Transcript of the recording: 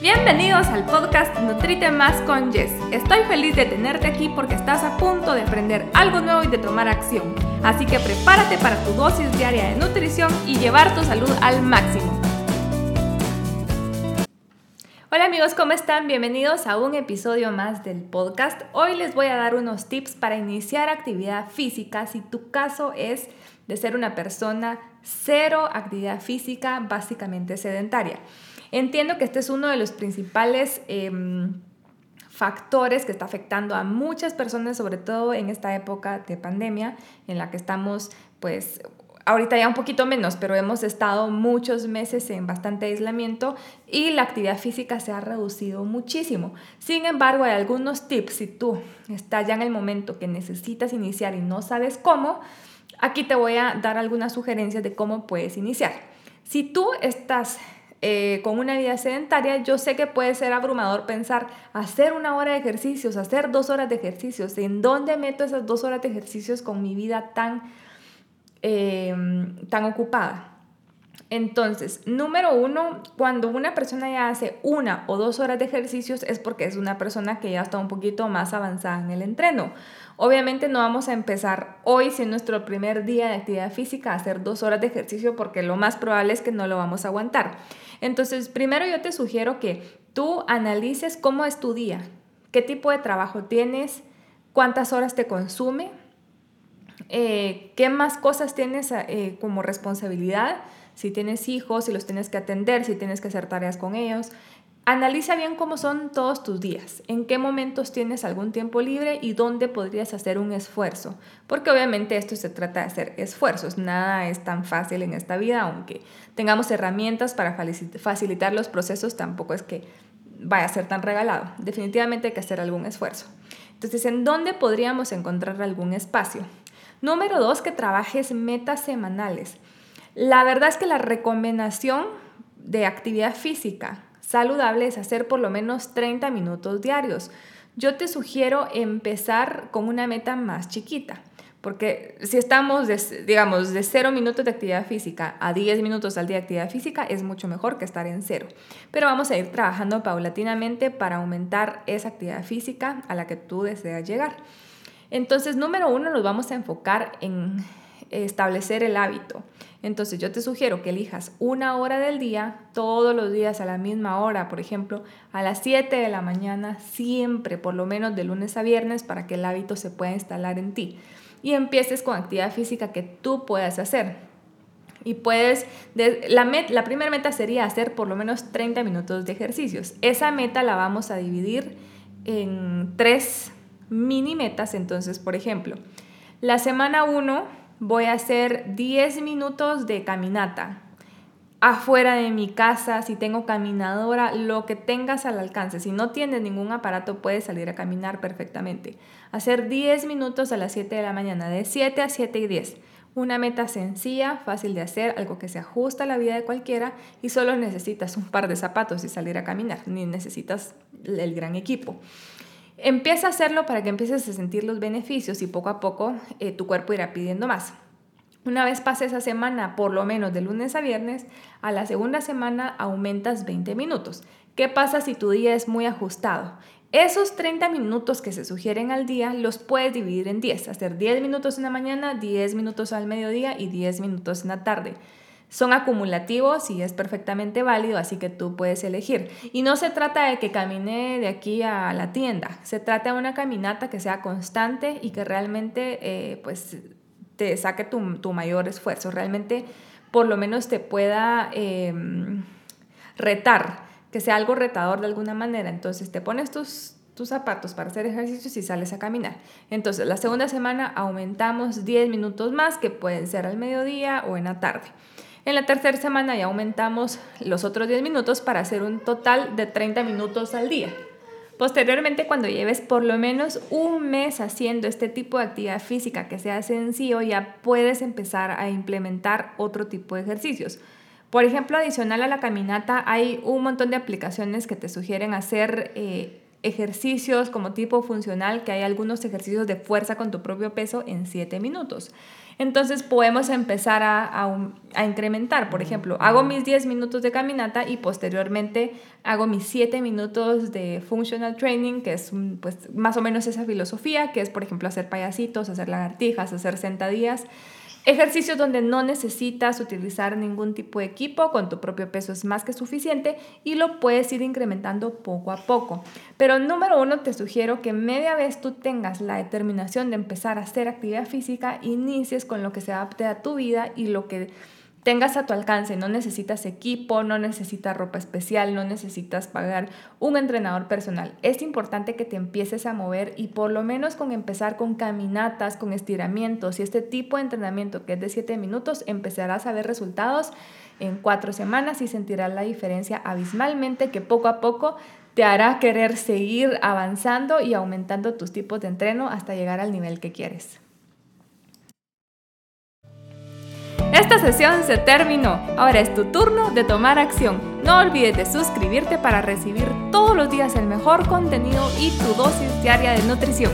Bienvenidos al podcast Nutrite Más con Jess. Estoy feliz de tenerte aquí porque estás a punto de aprender algo nuevo y de tomar acción. Así que prepárate para tu dosis diaria de nutrición y llevar tu salud al máximo. Hola amigos, ¿cómo están? Bienvenidos a un episodio más del podcast. Hoy les voy a dar unos tips para iniciar actividad física si tu caso es de ser una persona cero actividad física, básicamente sedentaria. Entiendo que este es uno de los principales em, factores que está afectando a muchas personas, sobre todo en esta época de pandemia en la que estamos, pues, ahorita ya un poquito menos, pero hemos estado muchos meses en bastante aislamiento y la actividad física se ha reducido muchísimo. Sin embargo, hay algunos tips si tú estás ya en el momento que necesitas iniciar y no sabes cómo, aquí te voy a dar algunas sugerencias de cómo puedes iniciar. Si tú estás eh, con una vida sedentaria, yo sé que puede ser abrumador pensar hacer una hora de ejercicios, hacer dos horas de ejercicios, ¿en dónde meto esas dos horas de ejercicios con mi vida tan, eh, tan ocupada? Entonces, número uno, cuando una persona ya hace una o dos horas de ejercicios es porque es una persona que ya está un poquito más avanzada en el entreno. Obviamente no vamos a empezar hoy, si es nuestro primer día de actividad física, a hacer dos horas de ejercicio porque lo más probable es que no lo vamos a aguantar. Entonces, primero yo te sugiero que tú analices cómo es tu día, qué tipo de trabajo tienes, cuántas horas te consume, eh, qué más cosas tienes eh, como responsabilidad, si tienes hijos, si los tienes que atender, si tienes que hacer tareas con ellos. Analiza bien cómo son todos tus días, en qué momentos tienes algún tiempo libre y dónde podrías hacer un esfuerzo, porque obviamente esto se trata de hacer esfuerzos, nada es tan fácil en esta vida, aunque tengamos herramientas para facilitar los procesos, tampoco es que vaya a ser tan regalado, definitivamente hay que hacer algún esfuerzo. Entonces, ¿en dónde podríamos encontrar algún espacio? Número dos, que trabajes metas semanales. La verdad es que la recomendación de actividad física saludable es hacer por lo menos 30 minutos diarios. Yo te sugiero empezar con una meta más chiquita. Porque si estamos, digamos, de 0 minutos de actividad física a 10 minutos al día de actividad física, es mucho mejor que estar en cero. Pero vamos a ir trabajando paulatinamente para aumentar esa actividad física a la que tú deseas llegar. Entonces, número uno, nos vamos a enfocar en establecer el hábito. Entonces yo te sugiero que elijas una hora del día, todos los días a la misma hora, por ejemplo, a las 7 de la mañana, siempre, por lo menos de lunes a viernes, para que el hábito se pueda instalar en ti. Y empieces con actividad física que tú puedas hacer. Y puedes, la, la primera meta sería hacer por lo menos 30 minutos de ejercicios. Esa meta la vamos a dividir en tres mini metas. Entonces, por ejemplo, la semana 1 voy a hacer 10 minutos de caminata afuera de mi casa, si tengo caminadora, lo que tengas al alcance. Si no tienes ningún aparato, puedes salir a caminar perfectamente. Hacer 10 minutos a las 7 de la mañana, de 7 a 7 y 10. Una meta sencilla, fácil de hacer, algo que se ajusta a la vida de cualquiera y solo necesitas un par de zapatos y salir a caminar, ni necesitas el gran equipo. Empieza a hacerlo para que empieces a sentir los beneficios y poco a poco eh, tu cuerpo irá pidiendo más. Una vez pase esa semana, por lo menos de lunes a viernes, a la segunda semana aumentas 20 minutos. ¿Qué pasa si tu día es muy ajustado? Esos 30 minutos que se sugieren al día los puedes dividir en 10, hacer 10 minutos en la mañana, 10 minutos al mediodía y 10 minutos en la tarde. Son acumulativos y es perfectamente válido, así que tú puedes elegir. Y no se trata de que camine de aquí a la tienda, se trata de una caminata que sea constante y que realmente eh, pues, te saque tu, mayor esfuerzo, realmente por lo menos te pueda em, retar, que sea algo retador de alguna manera. Entonces te pones tus, tus zapatos para hacer ejercicios y sales a caminar. Entonces, la segunda semana aumentamos 10 minutos más, que pueden ser al mediodía o en la tarde. En la tercera semana ya aumentamos los otros 10 minutos para hacer un total de 30 minutos al día. Posteriormente, cuando lleves por lo menos un mes haciendo este tipo de actividad física que sea sencillo, ya puedes empezar a implementar otro tipo de ejercicios. Por ejemplo, adicional a la caminata, hay un montón de aplicaciones que te sugieren hacer eh, ejercicios como tipo funcional, que hay algunos ejercicios de fuerza con tu propio peso en 7 minutos. Entonces podemos empezar a, incrementar. Por ejemplo, hago mis 10 minutos de caminata y posteriormente hago mis 7 minutos de functional training, que es pues, más o menos esa filosofía, que es, por ejemplo, hacer payasitos, hacer lagartijas, hacer sentadillas. Ejercicios donde no necesitas utilizar ningún tipo de equipo, con tu propio peso es más que suficiente y lo puedes ir incrementando poco a poco. Pero número uno, te sugiero que media vez tú tengas la determinación de empezar a hacer actividad física, inicies con lo que se adapte a tu vida y lo que tengas a tu alcance. No necesitas equipo, no necesitas ropa especial, no necesitas pagar un entrenador personal. Es importante que te empieces a mover y por lo menos con empezar con caminatas, con estiramientos y este tipo de entrenamiento que es de 7 minutos, empezarás a ver resultados en 4 semanas y sentirás la diferencia abismalmente que poco a poco te hará querer seguir avanzando y aumentando tus tipos de entreno hasta llegar al nivel que quieres. Esta sesión se terminó. Ahora es tu turno de tomar acción. No olvides de suscribirte para recibir todos los días el mejor contenido y tu dosis diaria de nutrición.